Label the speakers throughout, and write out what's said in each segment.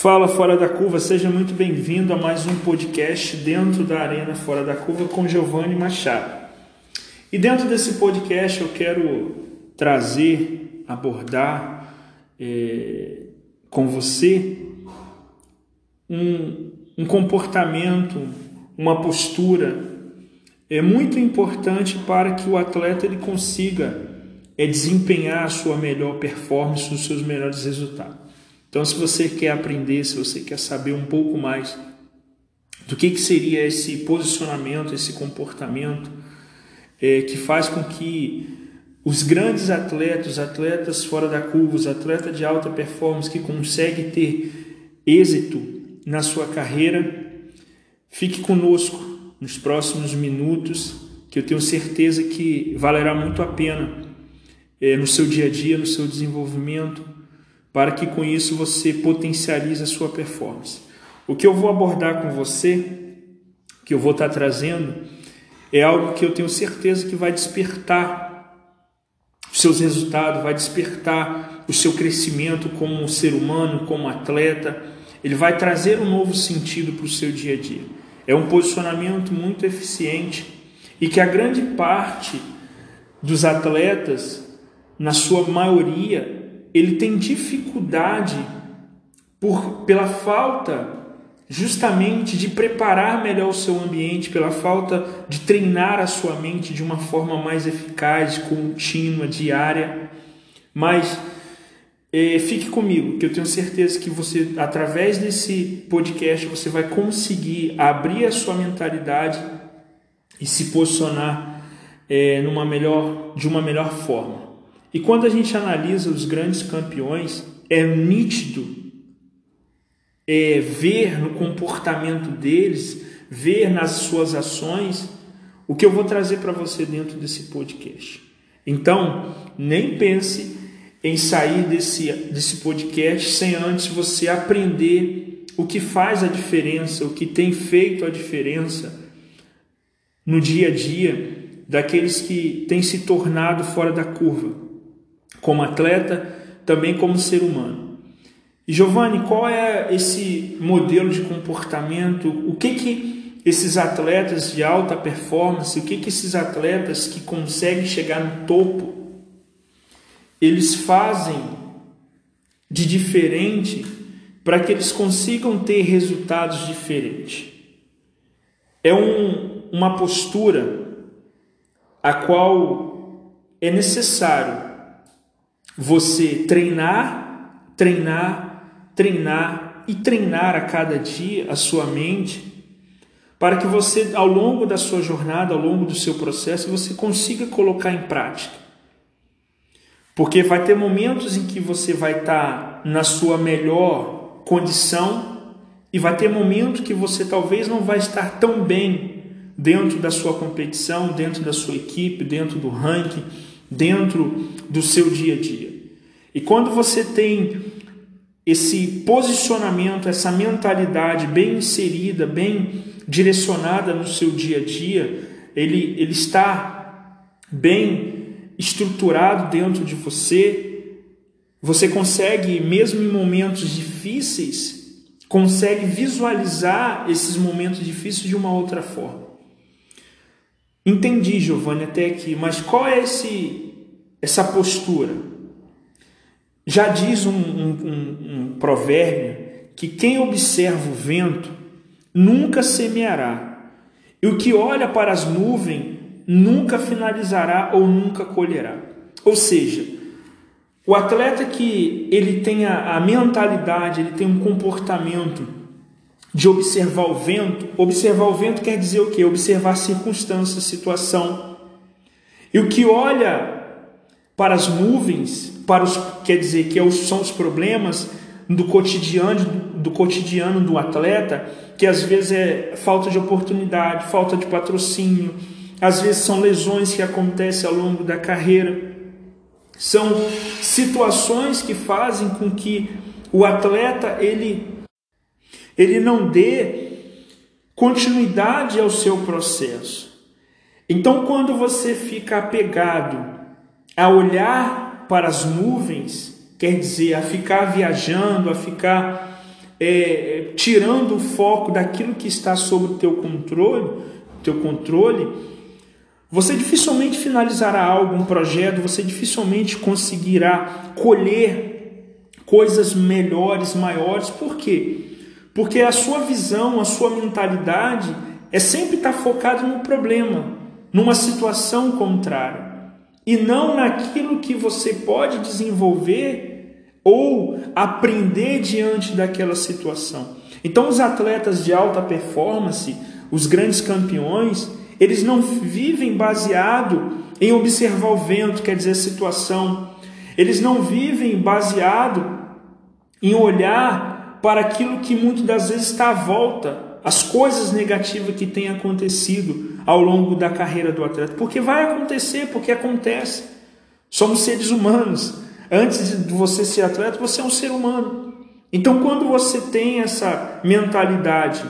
Speaker 1: Fala Fora da Curva, seja muito bem-vindo a mais um podcast dentro da Arena Fora da Curva com Giovanni Machado. E dentro desse podcast eu quero trazer, abordar é, com você um, um comportamento, uma postura é muito importante para que o atleta ele consiga é, desempenhar a sua melhor performance, os seus melhores resultados. Então, se você quer aprender, se você quer saber um pouco mais do que, que seria esse posicionamento, esse comportamento é, que faz com que os grandes atletas, atletas fora da curva, os atletas de alta performance que conseguem ter êxito na sua carreira, fique conosco nos próximos minutos, que eu tenho certeza que valerá muito a pena é, no seu dia a dia, no seu desenvolvimento para que com isso você potencialize a sua performance. O que eu vou abordar com você, que eu vou estar trazendo, é algo que eu tenho certeza que vai despertar os seus resultados, vai despertar o seu crescimento como ser humano, como atleta. Ele vai trazer um novo sentido para o seu dia a dia. É um posicionamento muito eficiente e que a grande parte dos atletas, na sua maioria, ele tem dificuldade por, pela falta justamente de preparar melhor o seu ambiente, pela falta de treinar a sua mente de uma forma mais eficaz, contínua, diária. Mas é, fique comigo, que eu tenho certeza que você, através desse podcast, você vai conseguir abrir a sua mentalidade e se posicionar é, numa melhor, de uma melhor forma. E quando a gente analisa os grandes campeões, é nítido é, ver no comportamento deles, ver nas suas ações, o que eu vou trazer para você dentro desse podcast. Então, nem pense em sair desse, desse podcast sem antes você aprender o que faz a diferença, o que tem feito a diferença no dia a dia daqueles que têm se tornado fora da curva como atleta, também como ser humano. E Giovanni, qual é esse modelo de comportamento? O que que esses atletas de alta performance, o que que esses atletas que conseguem chegar no topo, eles fazem de diferente para que eles consigam ter resultados diferentes? É um, uma postura a qual é necessário você treinar, treinar, treinar e treinar a cada dia a sua mente, para que você, ao longo da sua jornada, ao longo do seu processo, você consiga colocar em prática. Porque vai ter momentos em que você vai estar na sua melhor condição e vai ter momentos que você talvez não vai estar tão bem dentro da sua competição, dentro da sua equipe, dentro do ranking dentro do seu dia a dia. E quando você tem esse posicionamento, essa mentalidade bem inserida, bem direcionada no seu dia a dia, ele, ele está bem estruturado dentro de você, você consegue, mesmo em momentos difíceis, consegue visualizar esses momentos difíceis de uma outra forma. Entendi, Giovanni, até aqui, mas qual é esse, essa postura? Já diz um, um, um, um provérbio que quem observa o vento nunca semeará, e o que olha para as nuvens nunca finalizará ou nunca colherá. Ou seja, o atleta que ele tem a, a mentalidade, ele tem um comportamento de observar o vento. Observar o vento quer dizer o quê? Observar circunstâncias, situação. E o que olha para as nuvens, para os quer dizer que é são os problemas do cotidiano do cotidiano do atleta, que às vezes é falta de oportunidade, falta de patrocínio, às vezes são lesões que acontecem ao longo da carreira. São situações que fazem com que o atleta ele ele não dê continuidade ao seu processo. Então, quando você fica apegado a olhar para as nuvens, quer dizer, a ficar viajando, a ficar é, tirando o foco daquilo que está sob o teu controle, teu controle, você dificilmente finalizará algo, um projeto, você dificilmente conseguirá colher coisas melhores, maiores. Por quê? Porque a sua visão, a sua mentalidade é sempre estar focado no problema, numa situação contrária, e não naquilo que você pode desenvolver ou aprender diante daquela situação. Então, os atletas de alta performance, os grandes campeões, eles não vivem baseado em observar o vento, quer dizer, a situação. Eles não vivem baseado em olhar para aquilo que muitas das vezes está à volta, as coisas negativas que têm acontecido ao longo da carreira do atleta. Porque vai acontecer, porque acontece. Somos seres humanos. Antes de você ser atleta, você é um ser humano. Então, quando você tem essa mentalidade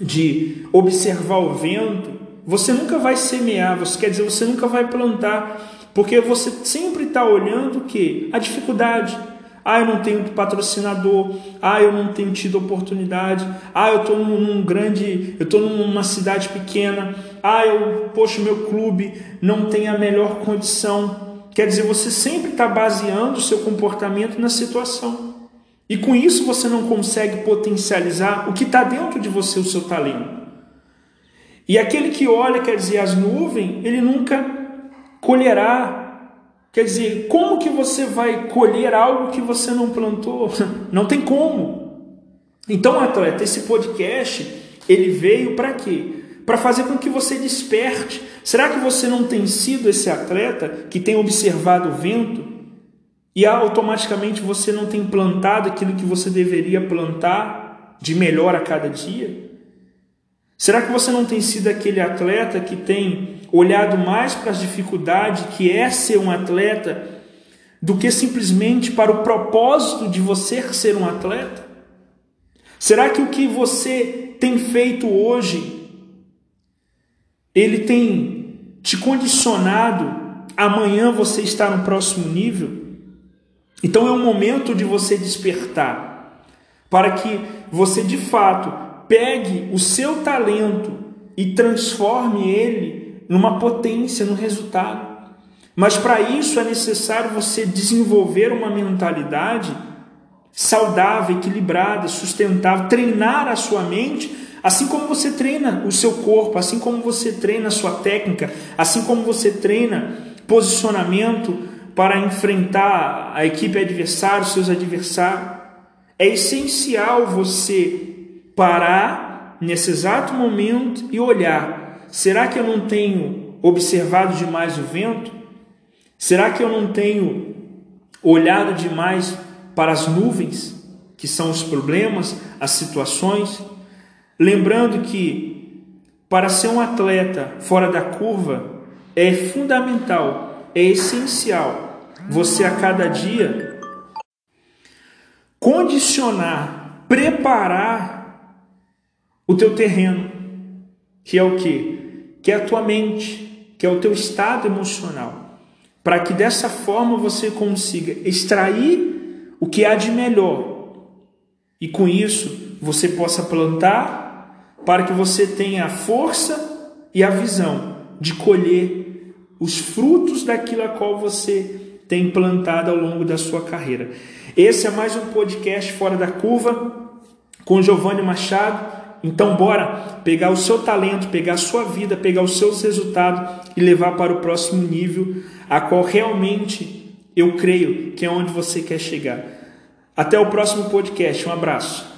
Speaker 1: de observar o vento, você nunca vai semear, você quer dizer, você nunca vai plantar, porque você sempre está olhando o que? A dificuldade. Ah, eu não tenho patrocinador. Ah, eu não tenho tido oportunidade. Ah, eu estou num, num, grande, eu estou numa cidade pequena. Ah, eu, poxa, meu clube não tem a melhor condição. Quer dizer, você sempre está baseando o seu comportamento na situação. E com isso você não consegue potencializar o que está dentro de você, o seu talento. E aquele que olha, quer dizer, as nuvens, ele nunca colherá. Quer dizer, como que você vai colher algo que você não plantou? Não tem como. Então, atleta, esse podcast, ele veio para quê? Para fazer com que você desperte. Será que você não tem sido esse atleta que tem observado o vento, e automaticamente você não tem plantado aquilo que você deveria plantar de melhor a cada dia? Será que você não tem sido aquele atleta que tem olhado mais para as dificuldades que é ser um atleta do que simplesmente para o propósito de você ser um atleta? Será que o que você tem feito hoje ele tem te condicionado amanhã você estar no próximo nível? Então é um momento de você despertar, para que você de fato pegue o seu talento e transforme ele numa potência, no resultado. Mas para isso é necessário você desenvolver uma mentalidade saudável, equilibrada, sustentável, treinar a sua mente, assim como você treina o seu corpo, assim como você treina a sua técnica, assim como você treina posicionamento, para enfrentar a equipe adversária, os seus adversários. É essencial você parar nesse exato momento e olhar: será que eu não tenho observado demais o vento? Será que eu não tenho olhado demais para as nuvens, que são os problemas, as situações? Lembrando que para ser um atleta fora da curva é fundamental é essencial você a cada dia condicionar, preparar o teu terreno, que é o que? Que é a tua mente, que é o teu estado emocional, para que dessa forma você consiga extrair o que há de melhor e com isso você possa plantar para que você tenha a força e a visão de colher os frutos daquilo a qual você tem plantado ao longo da sua carreira. Esse é mais um podcast fora da curva com Giovanni Machado. Então bora pegar o seu talento, pegar a sua vida, pegar os seus resultados e levar para o próximo nível, a qual realmente eu creio que é onde você quer chegar. Até o próximo podcast. Um abraço.